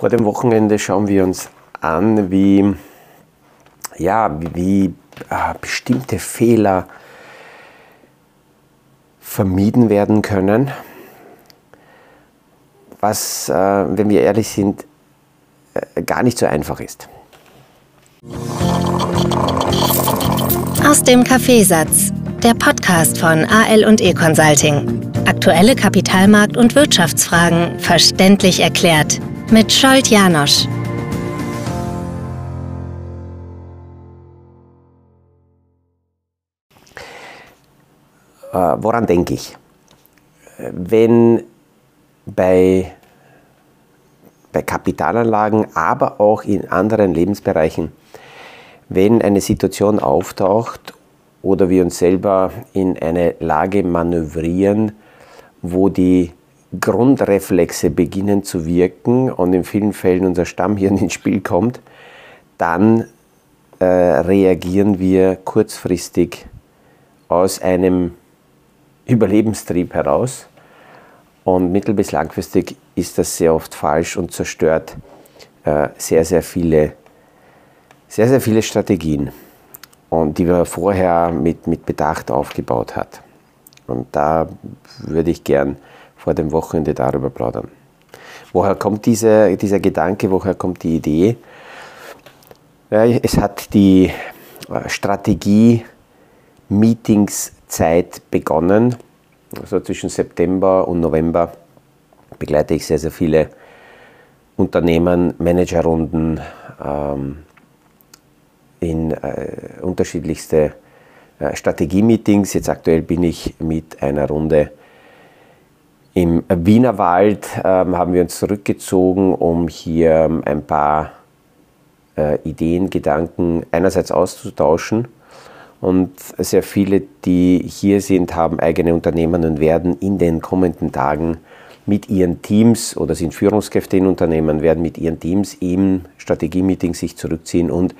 Vor dem Wochenende schauen wir uns an, wie, ja, wie äh, bestimmte Fehler vermieden werden können, was, äh, wenn wir ehrlich sind, äh, gar nicht so einfach ist. Aus dem Kaffeesatz, der Podcast von AL und E Consulting. Aktuelle Kapitalmarkt- und Wirtschaftsfragen verständlich erklärt mit Scholt Janosch. Äh, woran denke ich? Wenn bei, bei Kapitalanlagen, aber auch in anderen Lebensbereichen, wenn eine Situation auftaucht oder wir uns selber in eine Lage manövrieren, wo die Grundreflexe beginnen zu wirken und in vielen Fällen unser Stammhirn ins Spiel kommt, dann äh, reagieren wir kurzfristig aus einem Überlebenstrieb heraus und mittel- bis langfristig ist das sehr oft falsch und zerstört äh, sehr, sehr viele, sehr, sehr viele Strategien, und die man vorher mit, mit Bedacht aufgebaut hat. Und da würde ich gern vor dem Wochenende darüber plaudern. Woher kommt diese, dieser Gedanke, woher kommt die Idee? Ja, es hat die äh, Strategie-Meetings-Zeit begonnen. Also zwischen September und November begleite ich sehr, sehr viele Unternehmen, Managerrunden ähm, in äh, unterschiedlichste äh, Strategie-Meetings. Jetzt aktuell bin ich mit einer Runde im Wienerwald ähm, haben wir uns zurückgezogen, um hier ähm, ein paar äh, Ideen, Gedanken einerseits auszutauschen. Und sehr viele, die hier sind, haben eigene Unternehmen und werden in den kommenden Tagen mit ihren Teams oder sind Führungskräfte in Unternehmen, werden mit ihren Teams im Strategie-Meeting sich zurückziehen und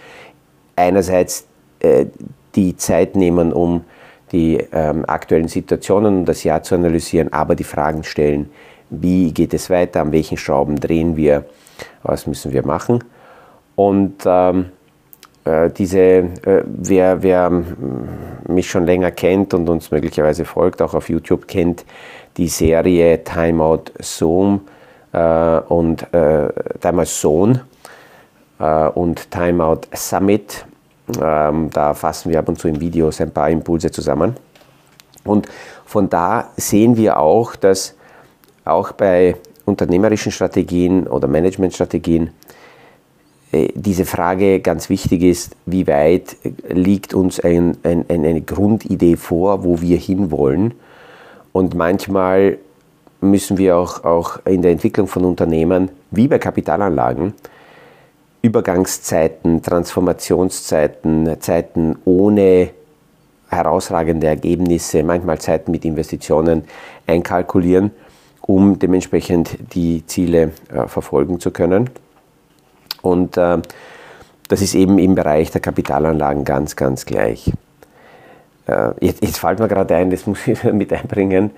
einerseits äh, die Zeit nehmen, um die ähm, aktuellen Situationen und das Jahr zu analysieren, aber die Fragen stellen, wie geht es weiter, an welchen Schrauben drehen wir, was müssen wir machen. Und ähm, äh, diese, äh, wer, wer mich schon länger kennt und uns möglicherweise folgt, auch auf YouTube kennt, die Serie Timeout Zoom äh, und äh, damals Zone äh, und Timeout Summit ähm, da fassen wir ab und zu in Videos ein paar Impulse zusammen. Und von da sehen wir auch, dass auch bei unternehmerischen Strategien oder Managementstrategien äh, diese Frage ganz wichtig ist, wie weit liegt uns ein, ein, eine Grundidee vor, wo wir hinwollen. Und manchmal müssen wir auch, auch in der Entwicklung von Unternehmen, wie bei Kapitalanlagen, Übergangszeiten, Transformationszeiten, Zeiten ohne herausragende Ergebnisse, manchmal Zeiten mit Investitionen einkalkulieren, um dementsprechend die Ziele äh, verfolgen zu können. Und äh, das ist eben im Bereich der Kapitalanlagen ganz, ganz gleich. Äh, jetzt, jetzt fällt mir gerade ein, das muss ich mit einbringen.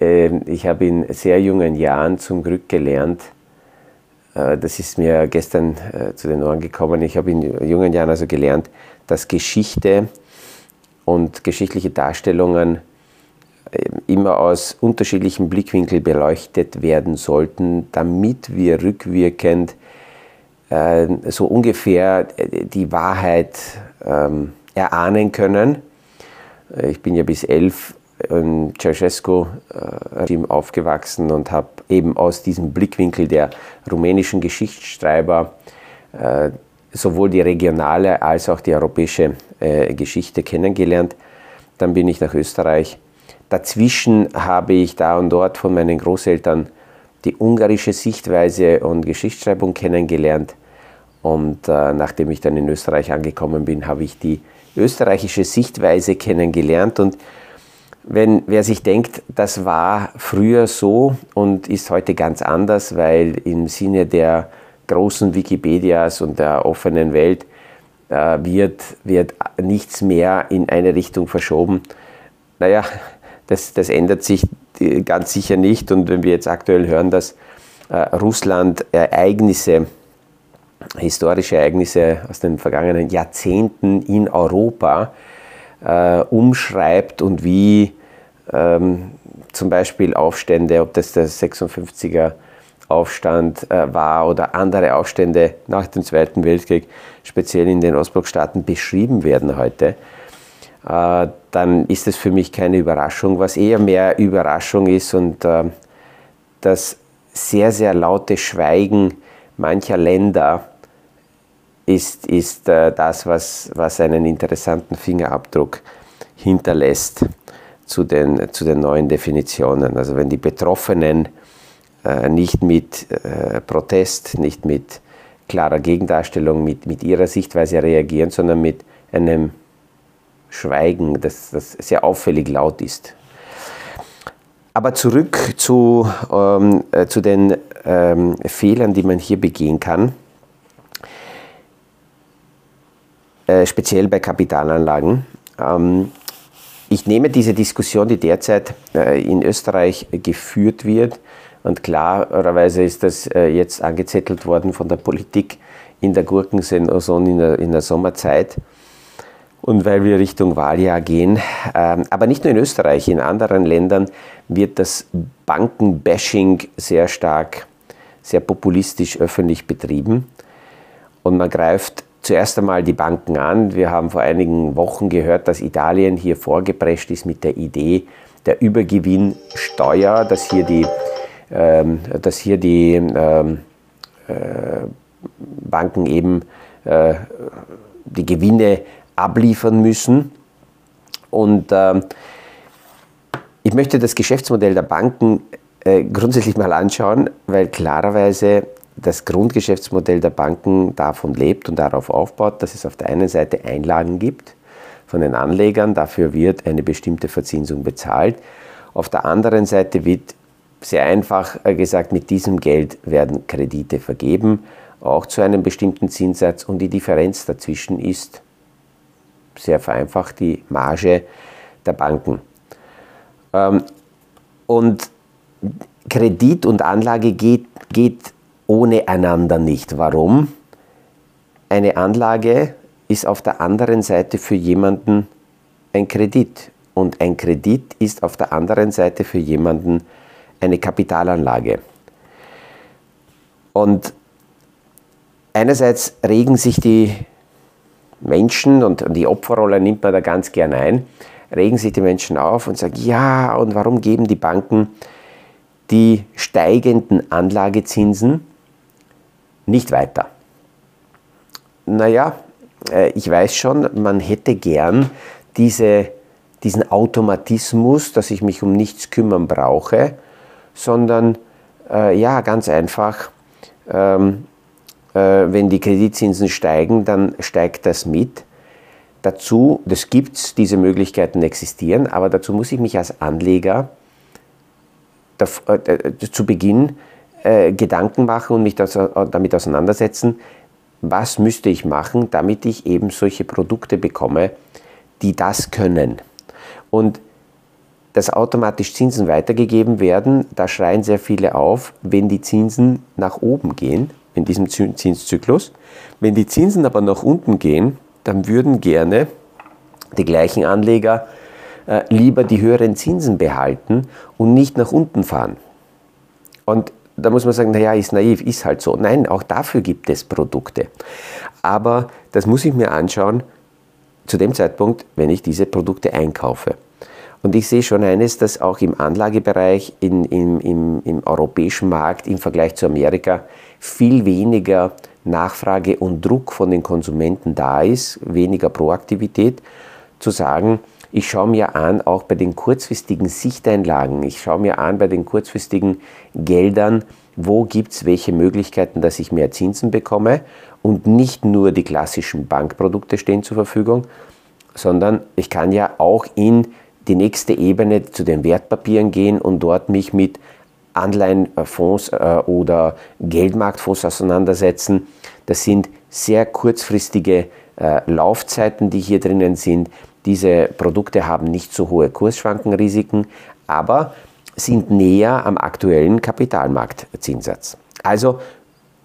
Ähm, ich habe in sehr jungen Jahren zum Glück gelernt, das ist mir gestern äh, zu den Ohren gekommen. Ich habe in jungen Jahren also gelernt, dass Geschichte und geschichtliche Darstellungen äh, immer aus unterschiedlichen Blickwinkeln beleuchtet werden sollten, damit wir rückwirkend so ungefähr die Wahrheit ähm, erahnen können. Ich bin ja bis elf im Ceausescu-Regime aufgewachsen und habe eben aus diesem Blickwinkel der rumänischen Geschichtsschreiber äh, sowohl die regionale als auch die europäische äh, Geschichte kennengelernt. Dann bin ich nach Österreich. Dazwischen habe ich da und dort von meinen Großeltern die ungarische Sichtweise und Geschichtsschreibung kennengelernt. Und äh, nachdem ich dann in Österreich angekommen bin, habe ich die österreichische Sichtweise kennengelernt. Und wenn wer sich denkt, das war früher so und ist heute ganz anders, weil im Sinne der großen Wikipedias und der offenen Welt äh, wird, wird nichts mehr in eine Richtung verschoben. Naja, das, das ändert sich ganz sicher nicht. Und wenn wir jetzt aktuell hören, dass äh, Russland Ereignisse, historische Ereignisse aus den vergangenen Jahrzehnten in Europa äh, umschreibt und wie ähm, zum Beispiel Aufstände, ob das der 56er Aufstand äh, war oder andere Aufstände nach dem Zweiten Weltkrieg, speziell in den Ostblockstaaten, beschrieben werden heute, äh, dann ist es für mich keine Überraschung. Was eher mehr Überraschung ist und äh, das sehr, sehr laute Schweigen mancher Länder ist, ist äh, das, was, was einen interessanten Fingerabdruck hinterlässt zu den, zu den neuen Definitionen. Also wenn die Betroffenen äh, nicht mit äh, Protest, nicht mit klarer Gegendarstellung, mit, mit ihrer Sichtweise reagieren, sondern mit einem Schweigen, das, das sehr auffällig laut ist. Aber zurück zu, ähm, äh, zu den ähm, Fehlern, die man hier begehen kann, äh, speziell bei Kapitalanlagen. Ähm, ich nehme diese Diskussion, die derzeit äh, in Österreich geführt wird, und klarerweise ist das äh, jetzt angezettelt worden von der Politik in der Gurkensaison in der, in der Sommerzeit. Und weil wir Richtung Wahljahr gehen, ähm, aber nicht nur in Österreich, in anderen Ländern wird das Bankenbashing sehr stark, sehr populistisch öffentlich betrieben. Und man greift zuerst einmal die Banken an. Wir haben vor einigen Wochen gehört, dass Italien hier vorgeprescht ist mit der Idee der Übergewinnsteuer, dass hier die ähm, dass hier die ähm, äh, Banken eben äh, die Gewinne abliefern müssen. Und ähm, ich möchte das Geschäftsmodell der Banken äh, grundsätzlich mal anschauen, weil klarerweise das Grundgeschäftsmodell der Banken davon lebt und darauf aufbaut, dass es auf der einen Seite Einlagen gibt von den Anlegern, dafür wird eine bestimmte Verzinsung bezahlt. Auf der anderen Seite wird sehr einfach äh, gesagt, mit diesem Geld werden Kredite vergeben, auch zu einem bestimmten Zinssatz und die Differenz dazwischen ist sehr vereinfacht die Marge der Banken. Ähm, und Kredit und Anlage geht, geht ohne einander nicht. Warum? Eine Anlage ist auf der anderen Seite für jemanden ein Kredit und ein Kredit ist auf der anderen Seite für jemanden eine Kapitalanlage. Und einerseits regen sich die Menschen, und die Opferrolle nimmt man da ganz gern ein, regen sich die Menschen auf und sagen, ja, und warum geben die Banken die steigenden Anlagezinsen nicht weiter? Naja, äh, ich weiß schon, man hätte gern diese, diesen Automatismus, dass ich mich um nichts kümmern brauche, sondern äh, ja, ganz einfach, ähm, äh, wenn die Kreditzinsen steigen, dann steigt das mit. Dazu, das gibt es, diese Möglichkeiten existieren, aber dazu muss ich mich als Anleger äh, zu Beginn äh, Gedanken machen und mich das, äh, damit auseinandersetzen, was müsste ich machen, damit ich eben solche Produkte bekomme, die das können. Und dass automatisch Zinsen weitergegeben werden, da schreien sehr viele auf, wenn die Zinsen nach oben gehen, in diesem Zinszyklus. Wenn die Zinsen aber nach unten gehen, dann würden gerne die gleichen Anleger äh, lieber die höheren Zinsen behalten und nicht nach unten fahren. Und da muss man sagen, naja, ist naiv, ist halt so. Nein, auch dafür gibt es Produkte. Aber das muss ich mir anschauen zu dem Zeitpunkt, wenn ich diese Produkte einkaufe. Und ich sehe schon eines, dass auch im Anlagebereich, in, im, im, im europäischen Markt im Vergleich zu Amerika viel weniger Nachfrage und Druck von den Konsumenten da ist, weniger Proaktivität, zu sagen, ich schaue mir an, auch bei den kurzfristigen Sichteinlagen, ich schaue mir an bei den kurzfristigen Geldern, wo gibt es welche Möglichkeiten, dass ich mehr Zinsen bekomme und nicht nur die klassischen Bankprodukte stehen zur Verfügung, sondern ich kann ja auch in die nächste Ebene zu den Wertpapieren gehen und dort mich mit Anleihenfonds äh, oder Geldmarktfonds auseinandersetzen. Das sind sehr kurzfristige äh, Laufzeiten, die hier drinnen sind. Diese Produkte haben nicht so hohe Kursschwankenrisiken, aber sind näher am aktuellen Kapitalmarktzinssatz. Also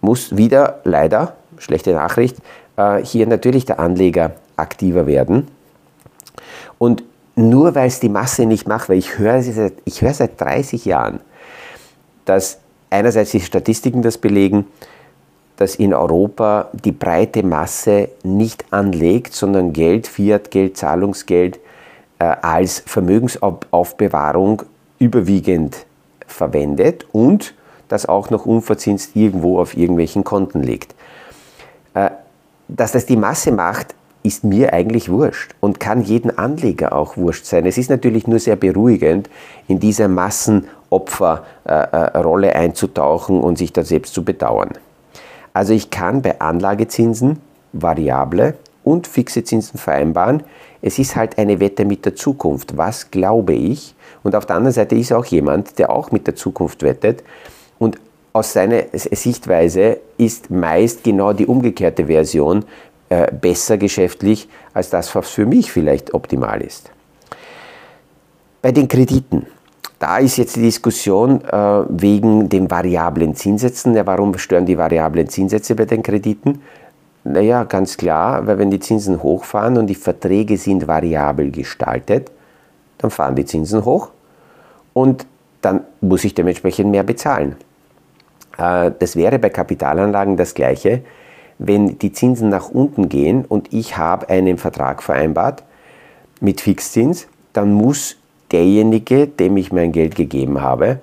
muss wieder leider, schlechte Nachricht, äh, hier natürlich der Anleger aktiver werden. Und nur weil es die Masse nicht macht, weil ich höre, ich höre seit 30 Jahren, dass einerseits die Statistiken das belegen, dass in Europa die breite Masse nicht anlegt, sondern Geld, Fiat-Geld, Zahlungsgeld äh, als Vermögensaufbewahrung überwiegend verwendet und das auch noch unverzinst irgendwo auf irgendwelchen Konten liegt. Äh, dass das die Masse macht, ist mir eigentlich wurscht und kann jeden Anleger auch wurscht sein. Es ist natürlich nur sehr beruhigend, in dieser Massenopferrolle äh, einzutauchen und sich da selbst zu bedauern. Also ich kann bei Anlagezinsen variable und fixe Zinsen vereinbaren. Es ist halt eine Wette mit der Zukunft. Was glaube ich? Und auf der anderen Seite ist auch jemand, der auch mit der Zukunft wettet. Und aus seiner Sichtweise ist meist genau die umgekehrte Version äh, besser geschäftlich als das, was für mich vielleicht optimal ist. Bei den Krediten. Da ist jetzt die Diskussion äh, wegen den variablen Zinssätzen. Ja, warum stören die variablen Zinssätze bei den Krediten? Naja, ganz klar, weil wenn die Zinsen hochfahren und die Verträge sind variabel gestaltet, dann fahren die Zinsen hoch und dann muss ich dementsprechend mehr bezahlen. Äh, das wäre bei Kapitalanlagen das gleiche, wenn die Zinsen nach unten gehen und ich habe einen Vertrag vereinbart mit Fixzins, dann muss derjenige, dem ich mein Geld gegeben habe,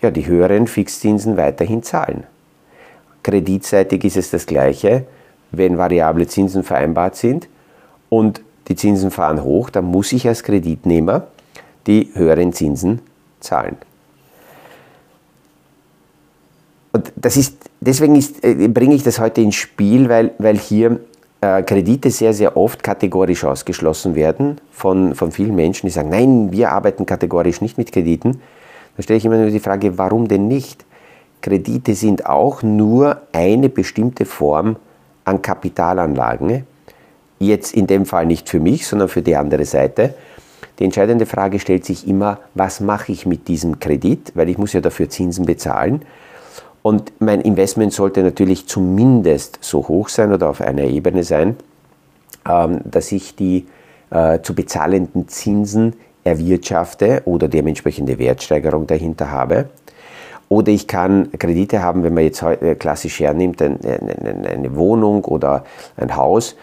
ja, die höheren Fixzinsen weiterhin zahlen. Kreditseitig ist es das gleiche, wenn variable Zinsen vereinbart sind und die Zinsen fahren hoch, dann muss ich als Kreditnehmer die höheren Zinsen zahlen. Und das ist, deswegen ist, äh, bringe ich das heute ins Spiel, weil, weil hier Kredite sehr, sehr oft kategorisch ausgeschlossen werden von, von vielen Menschen, die sagen, nein, wir arbeiten kategorisch nicht mit Krediten. Da stelle ich immer nur die Frage, warum denn nicht? Kredite sind auch nur eine bestimmte Form an Kapitalanlagen. Jetzt in dem Fall nicht für mich, sondern für die andere Seite. Die entscheidende Frage stellt sich immer, was mache ich mit diesem Kredit, weil ich muss ja dafür Zinsen bezahlen. Und mein Investment sollte natürlich zumindest so hoch sein oder auf einer Ebene sein, ähm, dass ich die äh, zu bezahlenden Zinsen erwirtschafte oder dementsprechende Wertsteigerung dahinter habe. Oder ich kann Kredite haben, wenn man jetzt äh, klassisch hernimmt, eine Wohnung oder ein Haus,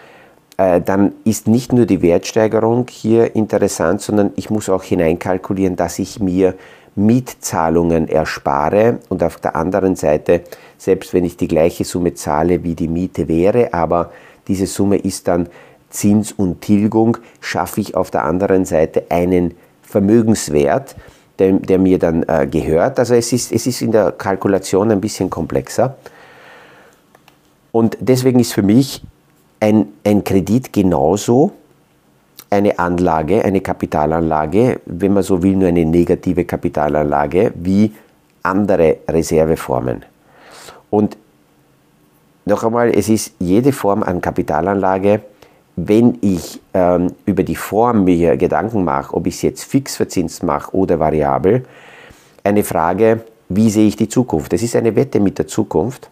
äh, dann ist nicht nur die Wertsteigerung hier interessant, sondern ich muss auch hineinkalkulieren, dass ich mir Mietzahlungen erspare und auf der anderen Seite, selbst wenn ich die gleiche Summe zahle, wie die Miete wäre, aber diese Summe ist dann Zins und Tilgung, schaffe ich auf der anderen Seite einen Vermögenswert, der, der mir dann äh, gehört. Also es ist, es ist in der Kalkulation ein bisschen komplexer. Und deswegen ist für mich ein, ein Kredit genauso eine Anlage, eine Kapitalanlage, wenn man so will, nur eine negative Kapitalanlage wie andere Reserveformen. Und noch einmal, es ist jede Form an Kapitalanlage, wenn ich ähm, über die Form mir Gedanken mache, ob ich es jetzt fix verzinst mache oder variabel, eine Frage, wie sehe ich die Zukunft? Es ist eine Wette mit der Zukunft.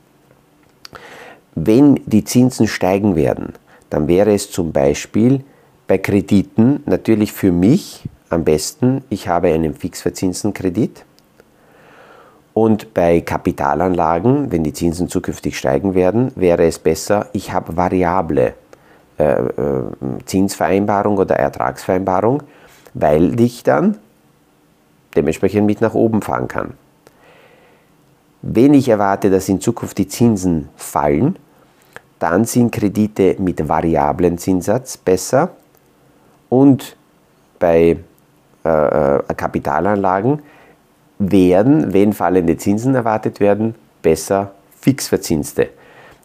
Wenn die Zinsen steigen werden, dann wäre es zum Beispiel bei Krediten natürlich für mich am besten, ich habe einen fixverzinsten Kredit. Und bei Kapitalanlagen, wenn die Zinsen zukünftig steigen werden, wäre es besser, ich habe variable äh, äh, Zinsvereinbarung oder Ertragsvereinbarung, weil ich dann dementsprechend mit nach oben fahren kann. Wenn ich erwarte, dass in Zukunft die Zinsen fallen, dann sind Kredite mit variablen Zinssatz besser und bei äh, äh, Kapitalanlagen werden, wenn fallende Zinsen erwartet werden, besser fixverzinste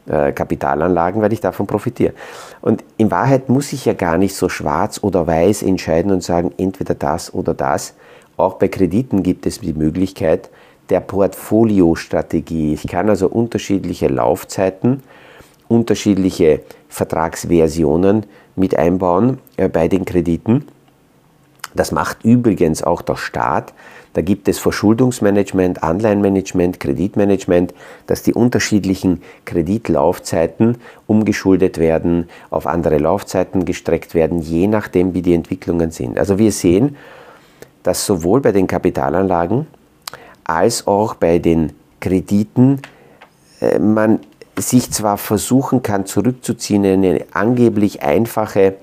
äh, Kapitalanlagen, weil ich davon profitiere. Und in Wahrheit muss ich ja gar nicht so schwarz oder weiß entscheiden und sagen, entweder das oder das. Auch bei Krediten gibt es die Möglichkeit der Portfoliostrategie. Ich kann also unterschiedliche Laufzeiten, unterschiedliche Vertragsversionen mit einbauen äh, bei den Krediten. Das macht übrigens auch der Staat. Da gibt es Verschuldungsmanagement, Anleihenmanagement, Kreditmanagement, dass die unterschiedlichen Kreditlaufzeiten umgeschuldet werden, auf andere Laufzeiten gestreckt werden, je nachdem, wie die Entwicklungen sind. Also wir sehen, dass sowohl bei den Kapitalanlagen als auch bei den Krediten äh, man sich zwar versuchen kann zurückzuziehen in eine angeblich einfache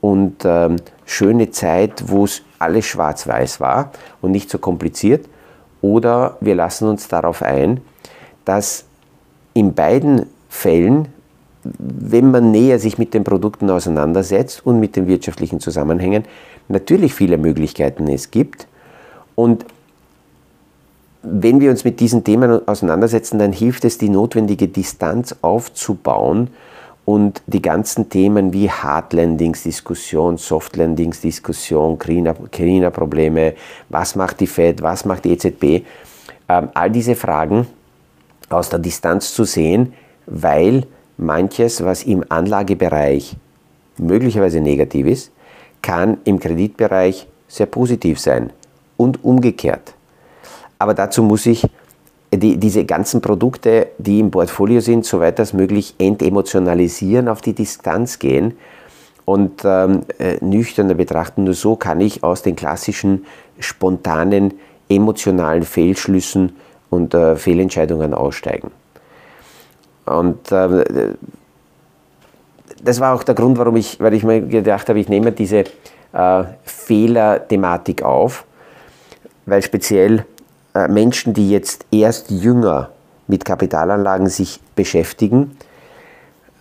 und ähm, schöne Zeit, wo es alles schwarz-weiß war und nicht so kompliziert, oder wir lassen uns darauf ein, dass in beiden Fällen, wenn man näher sich mit den Produkten auseinandersetzt und mit den wirtschaftlichen Zusammenhängen, natürlich viele Möglichkeiten es gibt. Und wenn wir uns mit diesen Themen auseinandersetzen, dann hilft es, die notwendige Distanz aufzubauen und die ganzen Themen wie Hard Landings Diskussion, Soft Landings Diskussion, China-Probleme, was macht die Fed, was macht die EZB, ähm, all diese Fragen aus der Distanz zu sehen, weil manches, was im Anlagebereich möglicherweise negativ ist, kann im Kreditbereich sehr positiv sein und umgekehrt. Aber dazu muss ich die, diese ganzen Produkte, die im Portfolio sind, soweit als möglich entemotionalisieren, auf die Distanz gehen und ähm, äh, nüchterner betrachten. Nur so kann ich aus den klassischen, spontanen, emotionalen Fehlschlüssen und äh, Fehlentscheidungen aussteigen. Und äh, das war auch der Grund, warum ich, weil ich mir gedacht habe, ich nehme diese äh, Fehler-Thematik auf, weil speziell Menschen, die jetzt erst jünger mit Kapitalanlagen sich beschäftigen,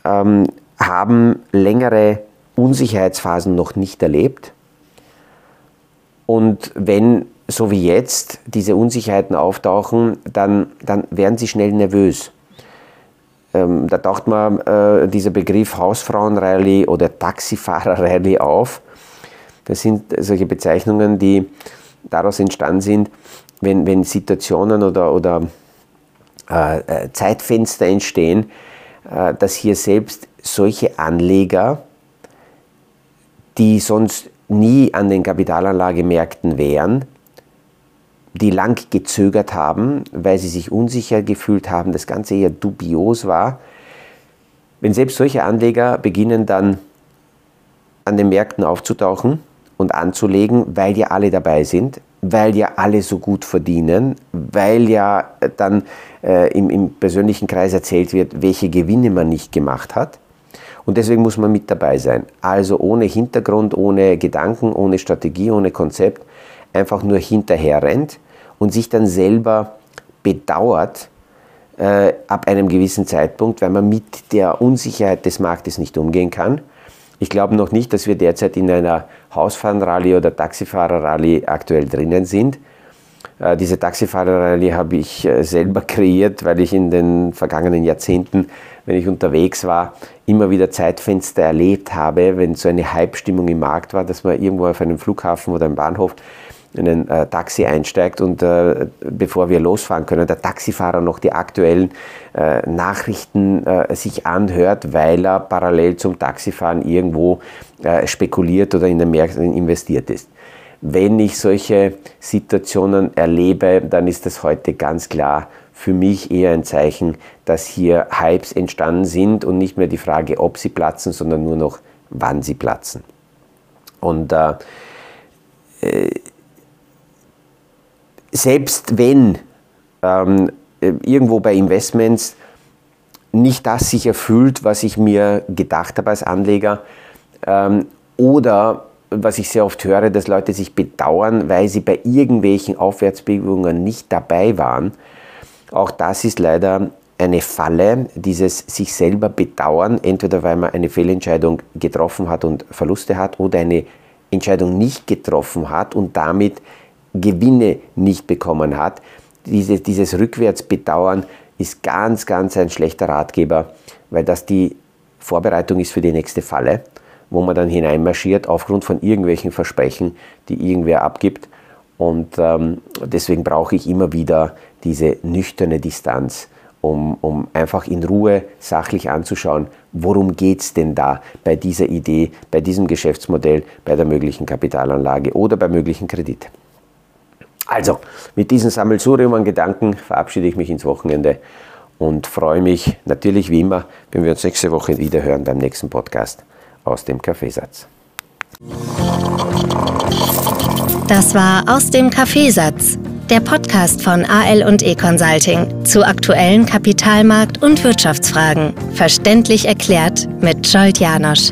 ähm, haben längere Unsicherheitsphasen noch nicht erlebt. Und wenn, so wie jetzt, diese Unsicherheiten auftauchen, dann, dann werden sie schnell nervös. Ähm, da taucht man äh, dieser Begriff Hausfrauenrallye oder Taxifahrerrallye auf. Das sind solche Bezeichnungen, die daraus entstanden sind, wenn, wenn Situationen oder, oder äh, äh, Zeitfenster entstehen, äh, dass hier selbst solche Anleger, die sonst nie an den Kapitalanlagemärkten wären, die lang gezögert haben, weil sie sich unsicher gefühlt haben, das Ganze eher dubios war. Wenn selbst solche Anleger beginnen dann an den Märkten aufzutauchen und anzulegen, weil ja alle dabei sind, weil ja alle so gut verdienen, weil ja dann äh, im, im persönlichen Kreis erzählt wird, welche Gewinne man nicht gemacht hat. Und deswegen muss man mit dabei sein. Also ohne Hintergrund, ohne Gedanken, ohne Strategie, ohne Konzept, einfach nur hinterher rennt und sich dann selber bedauert äh, ab einem gewissen Zeitpunkt, weil man mit der Unsicherheit des Marktes nicht umgehen kann ich glaube noch nicht, dass wir derzeit in einer Hausfahrenrallye oder Taxifahrerrallye aktuell drinnen sind. Äh, diese Taxifahrerrallye habe ich äh, selber kreiert, weil ich in den vergangenen Jahrzehnten, wenn ich unterwegs war, immer wieder Zeitfenster erlebt habe, wenn so eine Hype-Stimmung im Markt war, dass man irgendwo auf einem Flughafen oder einem Bahnhof in ein äh, Taxi einsteigt und äh, bevor wir losfahren können, der Taxifahrer noch die aktuellen äh, Nachrichten äh, sich anhört, weil er parallel zum Taxifahren irgendwo äh, spekuliert oder in den Märkten investiert ist. Wenn ich solche Situationen erlebe, dann ist das heute ganz klar für mich eher ein Zeichen, dass hier Hypes entstanden sind und nicht mehr die Frage, ob sie platzen, sondern nur noch, wann sie platzen. Und äh, selbst wenn ähm, irgendwo bei Investments nicht das sich erfüllt, was ich mir gedacht habe als Anleger, ähm, oder was ich sehr oft höre, dass Leute sich bedauern, weil sie bei irgendwelchen Aufwärtsbewegungen nicht dabei waren. Auch das ist leider eine Falle, dieses sich selber bedauern, entweder weil man eine Fehlentscheidung getroffen hat und Verluste hat oder eine Entscheidung nicht getroffen hat und damit Gewinne nicht bekommen hat. Diese, dieses Rückwärtsbedauern ist ganz, ganz ein schlechter Ratgeber, weil das die Vorbereitung ist für die nächste Falle, wo man dann hineinmarschiert aufgrund von irgendwelchen Versprechen, die irgendwer abgibt. Und ähm, deswegen brauche ich immer wieder diese nüchterne Distanz, um, um einfach in Ruhe sachlich anzuschauen, worum geht es denn da bei dieser Idee, bei diesem Geschäftsmodell, bei der möglichen Kapitalanlage oder bei möglichen Kredit. Also, mit diesem Sammelsurium an Gedanken verabschiede ich mich ins Wochenende und freue mich natürlich wie immer, wenn wir uns nächste Woche wieder hören beim nächsten Podcast aus dem Kaffeesatz. Das war aus dem Kaffeesatz, der Podcast von AL und E Consulting zu aktuellen Kapitalmarkt- und Wirtschaftsfragen, verständlich erklärt mit Scholt Janosch.